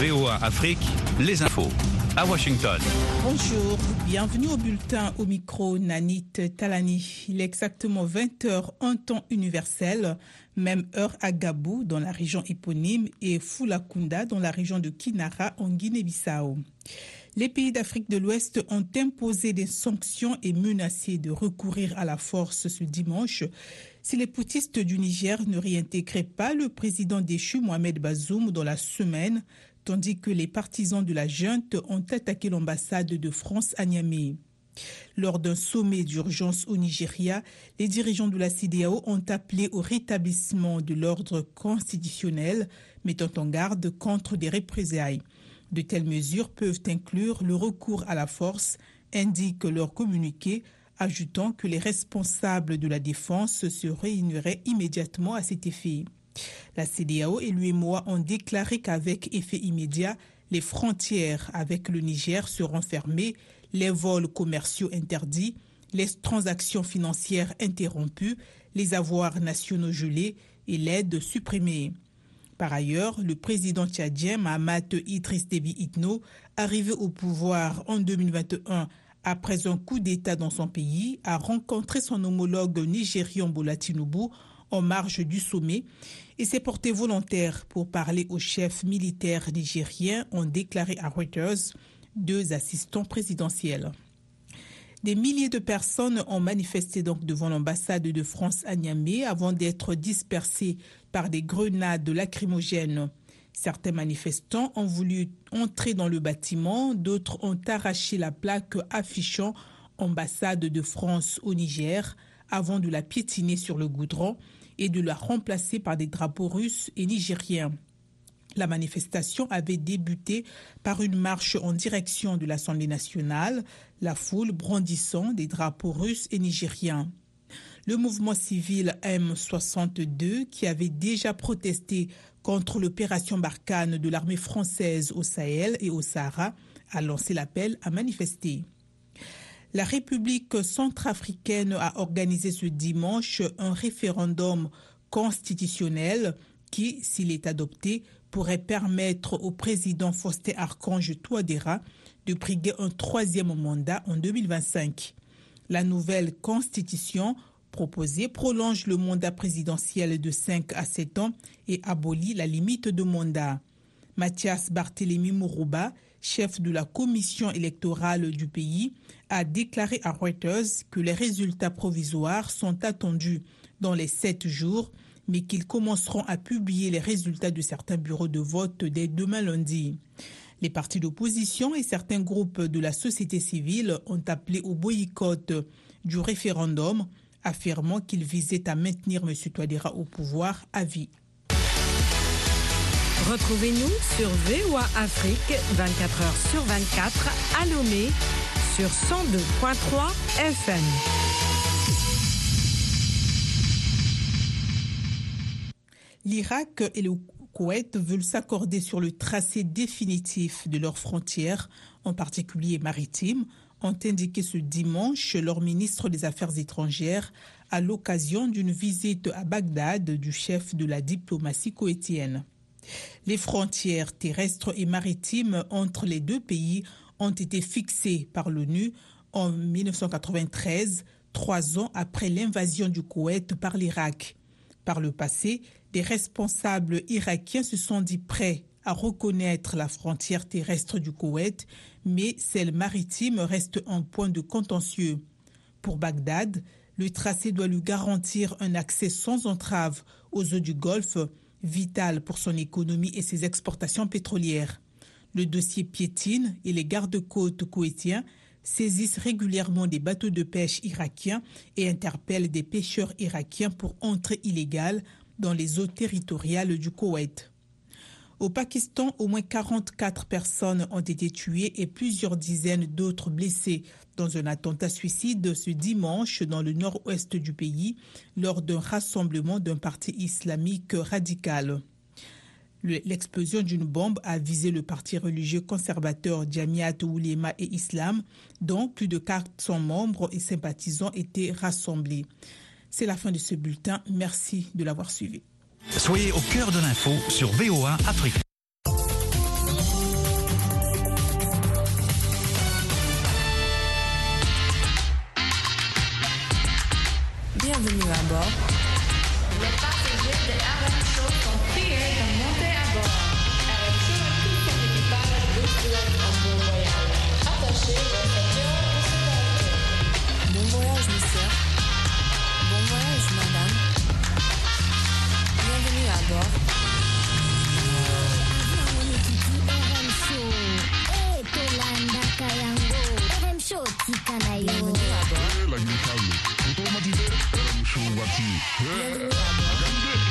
VOA Afrique, les infos. À Washington. Bonjour, bienvenue au bulletin au micro Nanit Talani. Il est exactement 20h en temps universel, même heure à Gabou dans la région éponyme et Fulakunda dans la région de Kinara en Guinée-Bissau. Les pays d'Afrique de l'Ouest ont imposé des sanctions et menacé de recourir à la force ce dimanche si les poutistes du Niger ne réintégraient pas le président déchu Mohamed Bazoum dans la semaine, tandis que les partisans de la junte ont attaqué l'ambassade de France à Niamey. Lors d'un sommet d'urgence au Nigeria, les dirigeants de la CDAO ont appelé au rétablissement de l'ordre constitutionnel, mettant en garde contre des représailles. De telles mesures peuvent inclure le recours à la force, indique leur communiqué, ajoutant que les responsables de la défense se réuniraient immédiatement à cet effet. La CDAO et l'UMOA ont déclaré qu'avec effet immédiat, les frontières avec le Niger seront fermées, les vols commerciaux interdits, les transactions financières interrompues, les avoirs nationaux gelés et l'aide supprimée. Par ailleurs, le président tchadien Mahamat Idriss Déby Itno, arrivé au pouvoir en 2021 après un coup d'État dans son pays, a rencontré son homologue nigérian Bola Tinubu en marge du sommet et s'est porté volontaire pour parler au chef militaire nigérien, ont déclaré à Reuters deux assistants présidentiels. Des milliers de personnes ont manifesté donc devant l'ambassade de France à Niamey avant d'être dispersées par des grenades lacrymogènes. Certains manifestants ont voulu entrer dans le bâtiment, d'autres ont arraché la plaque affichant ambassade de France au Niger avant de la piétiner sur le goudron et de la remplacer par des drapeaux russes et nigériens. La manifestation avait débuté par une marche en direction de l'Assemblée nationale, la foule brandissant des drapeaux russes et nigériens. Le mouvement civil M62, qui avait déjà protesté contre l'opération Barkhane de l'armée française au Sahel et au Sahara, a lancé l'appel à manifester. La République centrafricaine a organisé ce dimanche un référendum constitutionnel qui, s'il est adopté, pourrait permettre au président Faustin Archange Touadéra de briguer un troisième mandat en 2025. La nouvelle constitution proposée prolonge le mandat présidentiel de 5 à 7 ans et abolit la limite de mandat. Mathias Barthélémy Mourouba, chef de la commission électorale du pays, a déclaré à Reuters que les résultats provisoires sont attendus dans les sept jours mais qu'ils commenceront à publier les résultats de certains bureaux de vote dès demain lundi. Les partis d'opposition et certains groupes de la société civile ont appelé au boycott du référendum, affirmant qu'ils visaient à maintenir M. Touadéra au pouvoir à vie. Retrouvez-nous sur VOA Afrique 24 h sur 24 à Lomé sur 102.3 FM. L'Irak et le Koweït veulent s'accorder sur le tracé définitif de leurs frontières, en particulier maritimes, ont indiqué ce dimanche leur ministre des Affaires étrangères à l'occasion d'une visite à Bagdad du chef de la diplomatie koweïtienne. Les frontières terrestres et maritimes entre les deux pays ont été fixées par l'ONU en 1993, trois ans après l'invasion du Koweït par l'Irak. Par le passé, des responsables irakiens se sont dit prêts à reconnaître la frontière terrestre du Koweït, mais celle maritime reste un point de contentieux. Pour Bagdad, le tracé doit lui garantir un accès sans entrave aux eaux du Golfe, vital pour son économie et ses exportations pétrolières. Le dossier piétine et les gardes-côtes koweïtiens saisissent régulièrement des bateaux de pêche irakiens et interpellent des pêcheurs irakiens pour entrée illégale dans les eaux territoriales du Koweït. Au Pakistan, au moins 44 personnes ont été tuées et plusieurs dizaines d'autres blessées dans un attentat suicide ce dimanche dans le nord-ouest du pays lors d'un rassemblement d'un parti islamique radical. L'explosion d'une bombe a visé le parti religieux conservateur Jamiat Oulema et Islam, dont plus de 400 membres et sympathisants étaient rassemblés. C'est la fin de ce bulletin. Merci de l'avoir suivi. Soyez au cœur de l'info sur VOA Afrique. Bienvenue à bord. Bienvenue à bord. Bienvenue à bord.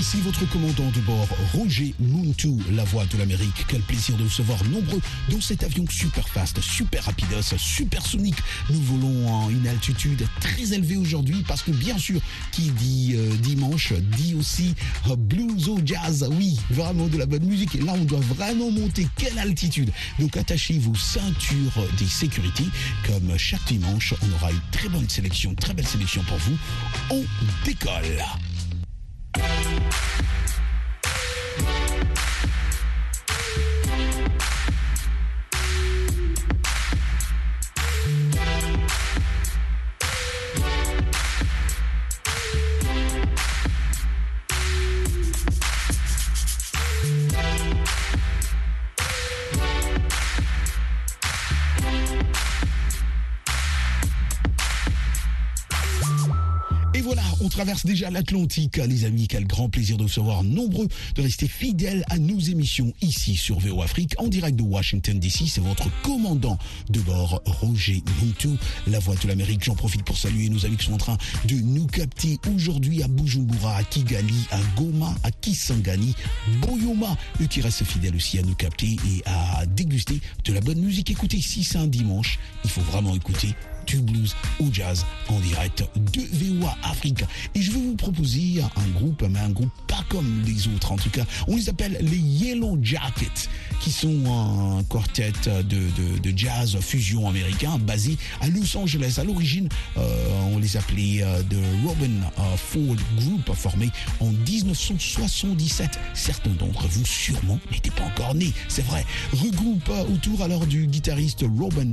Ici votre commandant de bord, Roger Muntu, la voix de l'Amérique. Quel plaisir de vous recevoir nombreux dans cet avion super fast, super rapidos, super sonique. Nous volons à une altitude très élevée aujourd'hui parce que bien sûr, qui dit euh, dimanche dit aussi euh, blues ou jazz. Oui, vraiment de la bonne musique. Et là, on doit vraiment monter. Quelle altitude Donc attachez vos ceintures des sécurités. Comme chaque dimanche, on aura une très bonne sélection, très belle sélection pour vous. On décolle. Traverse déjà l'Atlantique, les amis. Quel grand plaisir de vous recevoir nombreux, de rester fidèles à nos émissions ici sur VO Afrique, en direct de Washington DC. C'est votre commandant de bord, Roger Muntu, la voix de l'Amérique. J'en profite pour saluer nos amis qui sont en train de nous capter aujourd'hui à Bujumbura, à Kigali, à Goma, à Kisangani, Boyoma, eux qui restent fidèles aussi à nous capter et à déguster de la bonne musique. Écoutez, si c'est un dimanche, il faut vraiment écouter du blues au jazz en direct de VOA Afrique. Et je vais vous proposer un groupe, mais un groupe pas comme les autres en tout cas. On les appelle les Yellow Jackets, qui sont un quartet de, de, de jazz fusion américain basé à Los Angeles. À l'origine, euh, on les appelait euh, de Robin euh, Ford Group, formé en 1977. Certains d'entre vous sûrement n'étaient pas encore nés, c'est vrai. Regroupe autour alors du guitariste Robin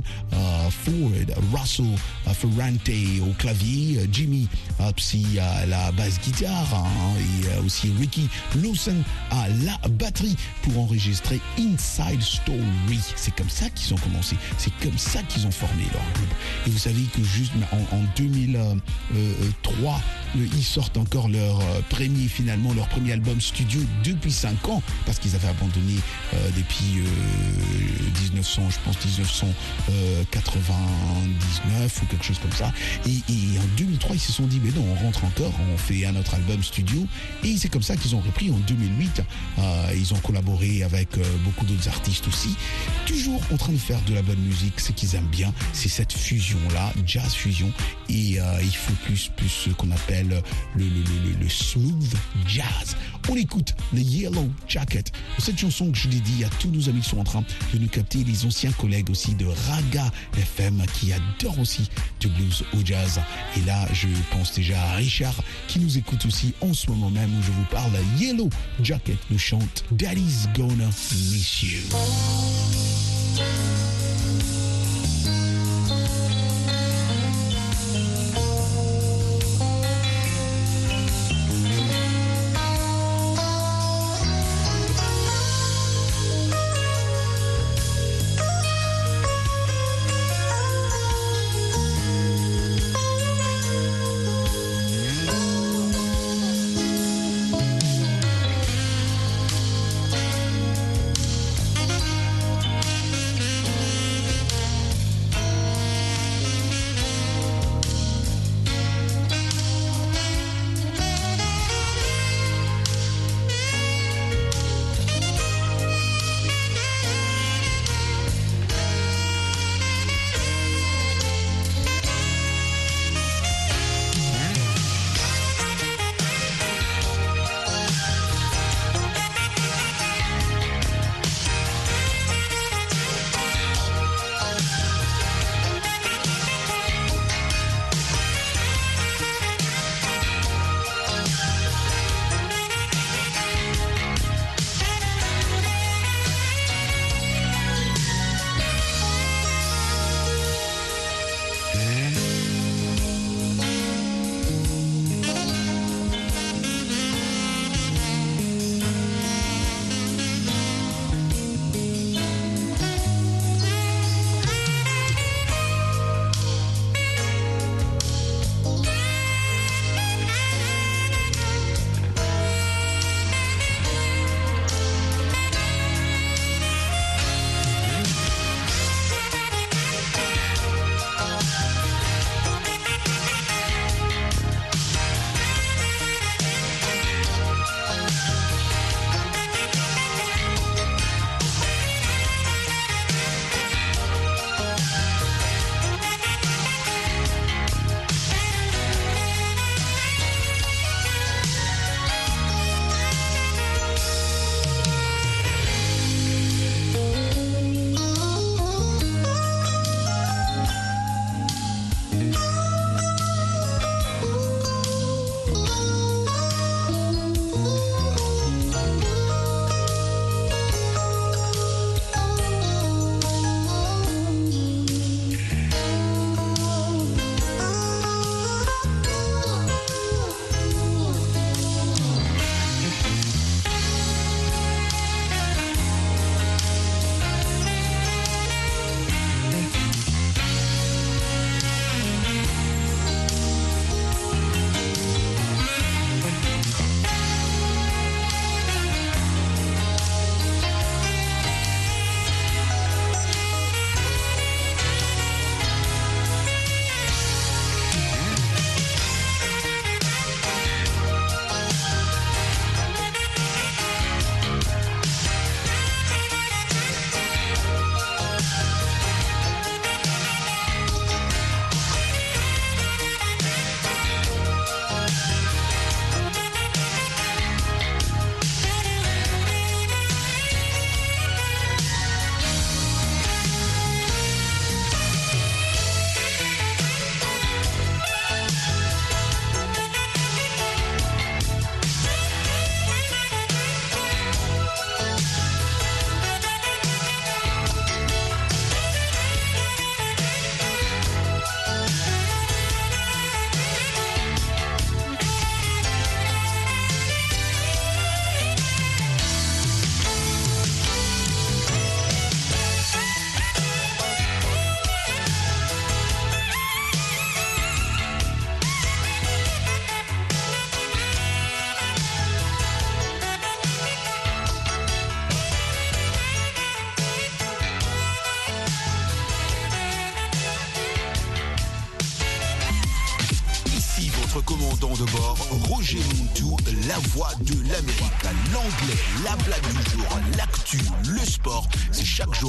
Ford, Russell Ferrante au clavier, Jimmy Psy à la basse guitare hein, et aussi Ricky Lawson à la batterie pour enregistrer Inside Story. C'est comme ça qu'ils ont commencé, c'est comme ça qu'ils ont formé leur groupe. Et vous savez que juste en, en 2003, euh, ils sortent encore leur euh, premier finalement leur premier album studio depuis 5 ans parce qu'ils avaient abandonné euh, depuis euh, 1900 je pense 1999 ou quelque chose comme ça. Et, et en 2003 ils se sont dit mais non on rentre encore on fait un autre album studio. Et c'est comme ça qu'ils ont repris en 2008 Euh, ils ont collaboré avec euh, beaucoup d'autres artistes aussi. Toujours en train de faire de la bonne musique ce qu'ils aiment bien c'est cette fusion là jazz fusion. Et euh, il faut plus plus ce qu'on appelle le, smooth jazz. On écoute le Yellow Jacket. Cette chanson que je dit à tous nos amis qui sont en train de nous capter les anciens collègues aussi de Raga FM qui adorent aussi du blues au jazz. Et là je pense déjà à Richard qui nous écoute aussi en ce moment même où je vous parle. Yellow Jacket nous chante Daddy's Gonna Miss You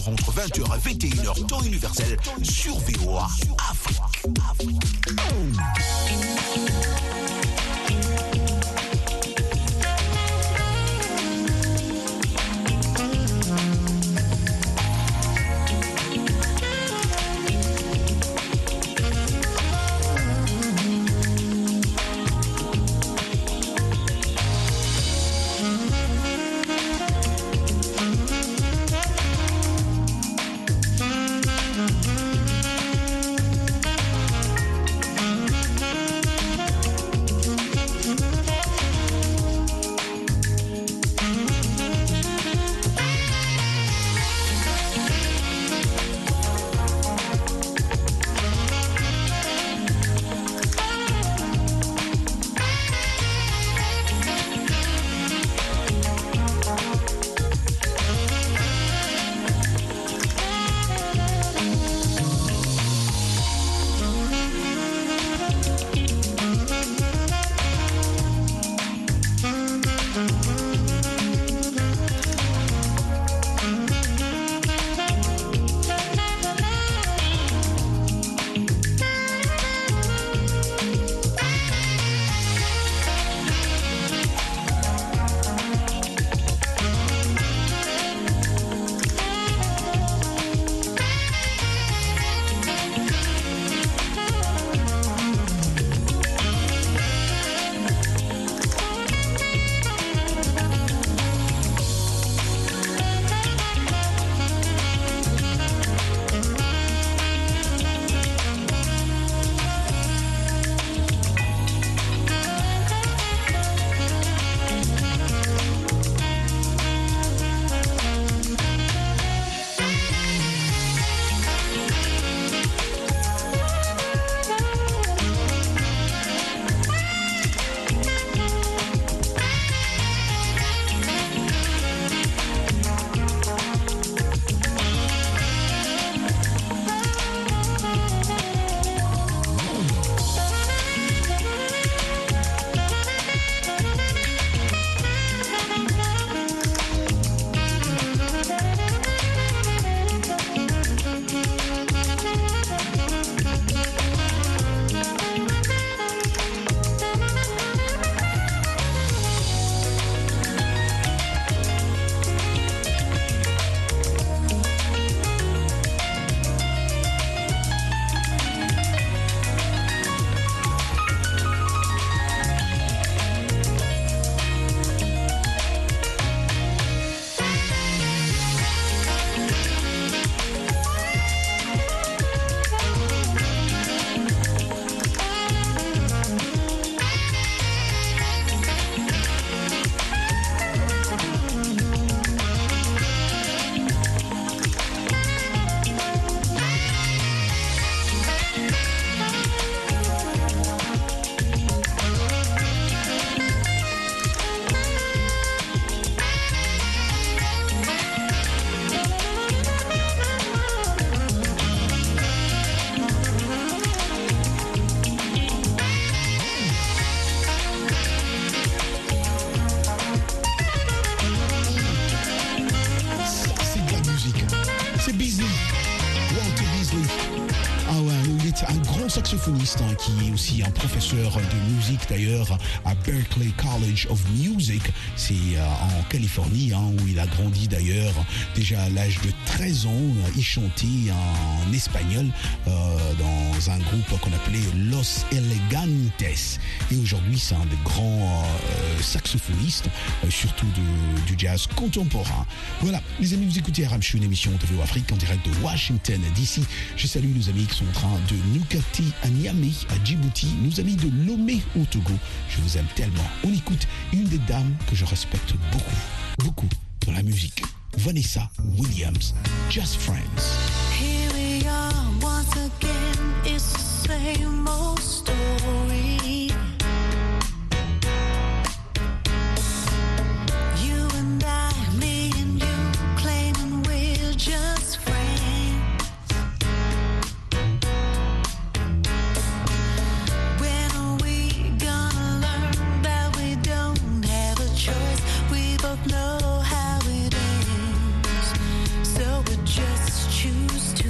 entre 20h et 21h, temps universel, sur VOA qui est aussi un professeur de musique d'ailleurs à Berklee College of Music. C'est euh, en Californie hein, où il a grandi d'ailleurs. Déjà à l'âge de 13 ans, euh, il chantait en espagnol euh, dans un groupe qu'on appelait Los Elegantes. Et aujourd'hui, c'est un des grands euh, saxophonistes, surtout de- du jazz contemporain. Voilà, les amis, vous écoutez Aramchu, une émission de Afrique en direct de Washington DC. Je salue nos amis qui sont en train de capter à Niamey, à Djibouti, nos amis de Lomé au Togo. Je vous aime tellement. On écoute une des dames que je respecte beaucoup, beaucoup dans la musique. Vanessa Williams. Just friends. Here we are once again. It's the same old story. You and I, me and you, claiming we're just friends. When are we gonna learn that we don't have a choice? We both know. just choose to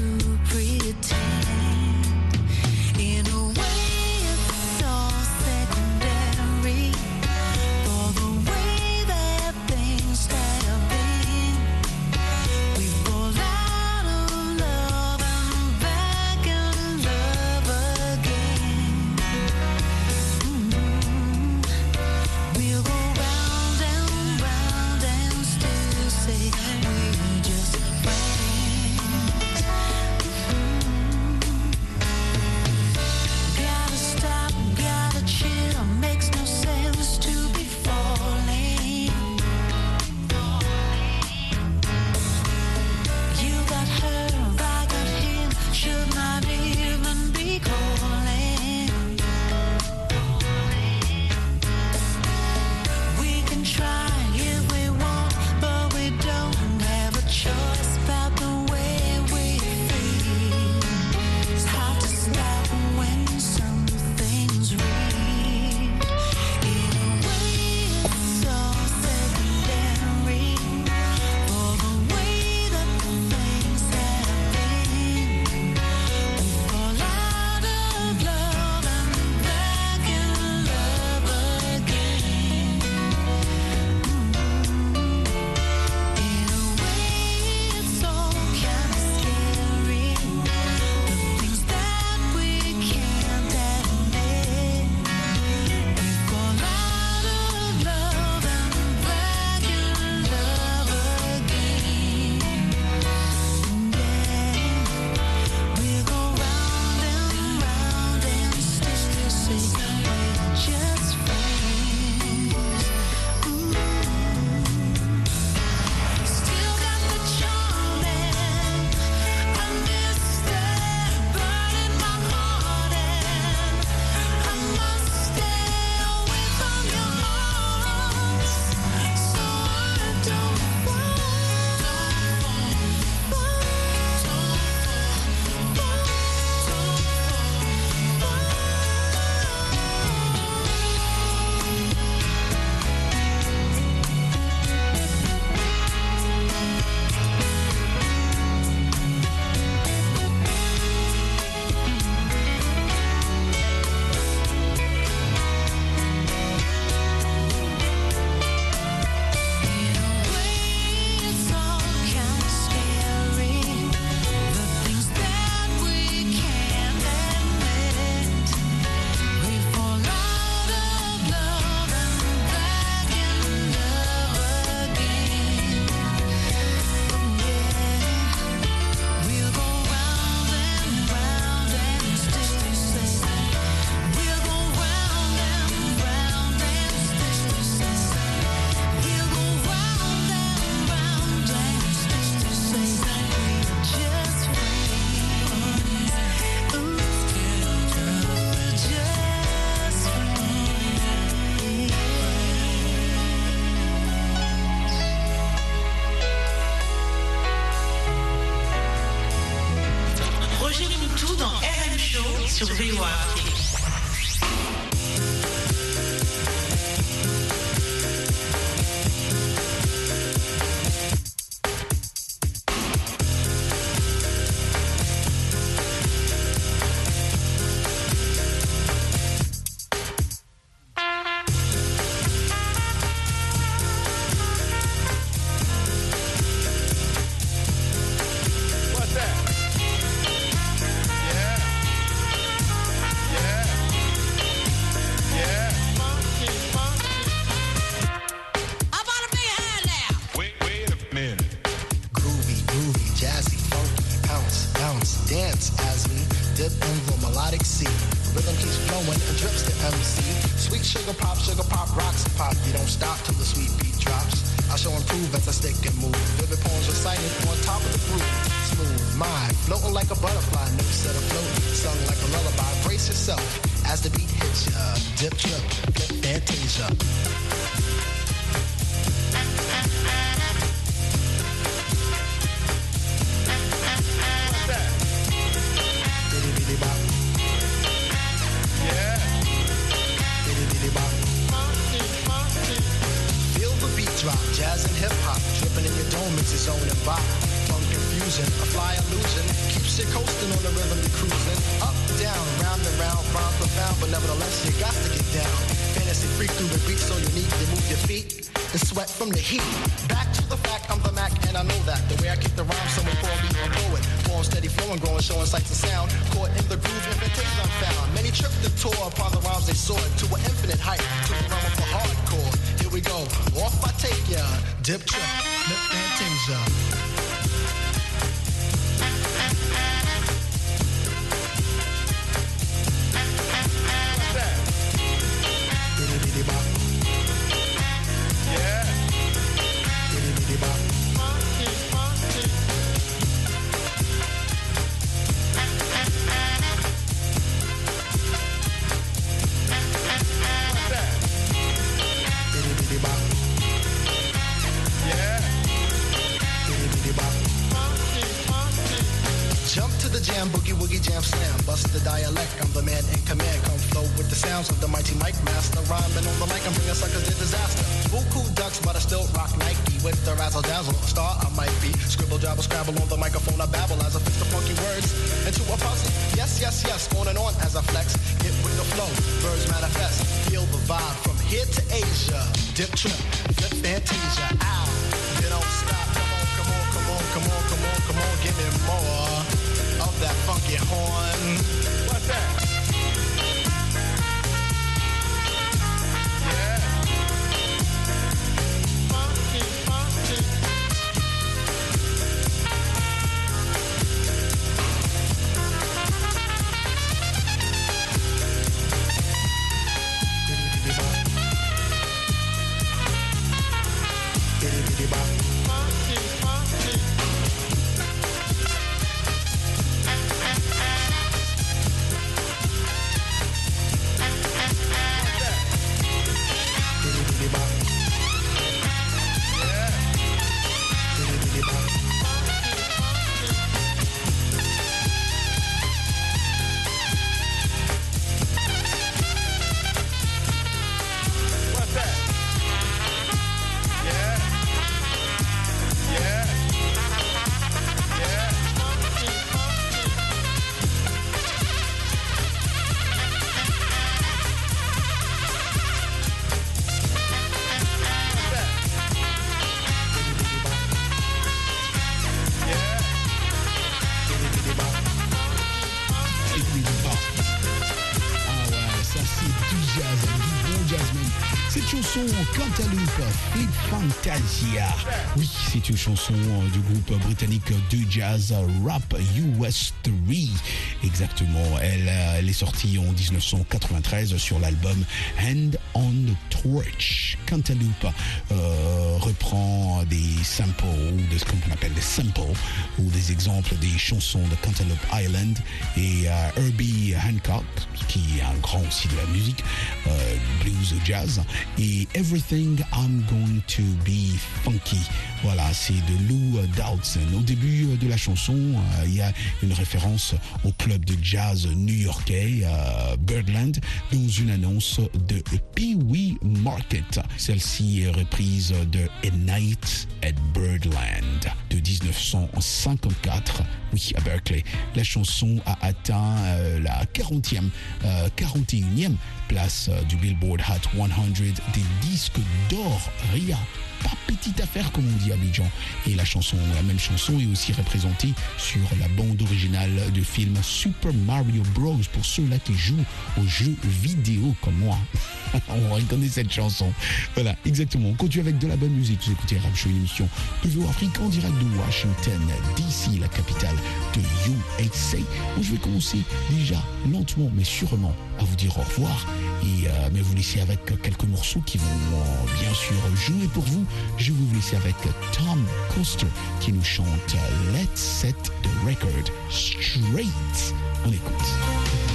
Lisa. Oui, c'est une chanson euh, du groupe euh, britannique euh, de jazz rap US3 Exactement. Elle, euh, elle est sortie en 1993 sur l'album Hand on the Torch. Cantaloupe euh, reprend des samples, ou de ce qu'on appelle des samples, ou des exemples des chansons de Cantaloupe Island et euh, Herbie Hancock, qui est un grand aussi de la musique, euh, blues, jazz, et Everything I'm Going to Be Funky. Voilà, c'est de Lou Dowdson. Au début de la chanson, euh, il y a une référence au club de jazz new-yorkais euh, Birdland dans une annonce de Pee Wee Market. Celle-ci est reprise de A Night at Birdland de 1954. Oui, à Berkeley. La chanson a atteint euh, la 40e, euh, 41e place du Billboard Hot 100 des disques d'or. Ria, pas petite affaire comme on dit à Abidjan. Et la chanson, la même chanson est aussi représentée sur la bande originale du film Super Mario Bros. Pour ceux-là qui jouent aux jeux vidéo comme moi. on reconnaît cette chanson. Voilà, exactement. On continue avec de la bonne musique. Vous écoutez Rap Show, une émission de Afrique en direct de Washington, DC, la capitale de USA. Où je vais commencer déjà lentement mais sûrement à vous dire au revoir et euh, mais vous laisser avec quelques morceaux qui vont euh, bien sûr jouer pour vous. Je vous laisser avec Tom Coster qui nous chante Let's Set the Record Straight. On écoute.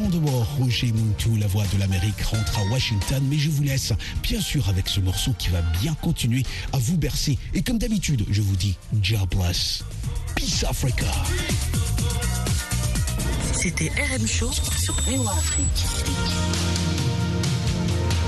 De bord, Roger Muntu, la voix de l'Amérique, rentre à Washington, mais je vous laisse bien sûr avec ce morceau qui va bien continuer à vous bercer. Et comme d'habitude, je vous dis, God bless. Peace Africa. C'était RM Show sur VOA Afrique.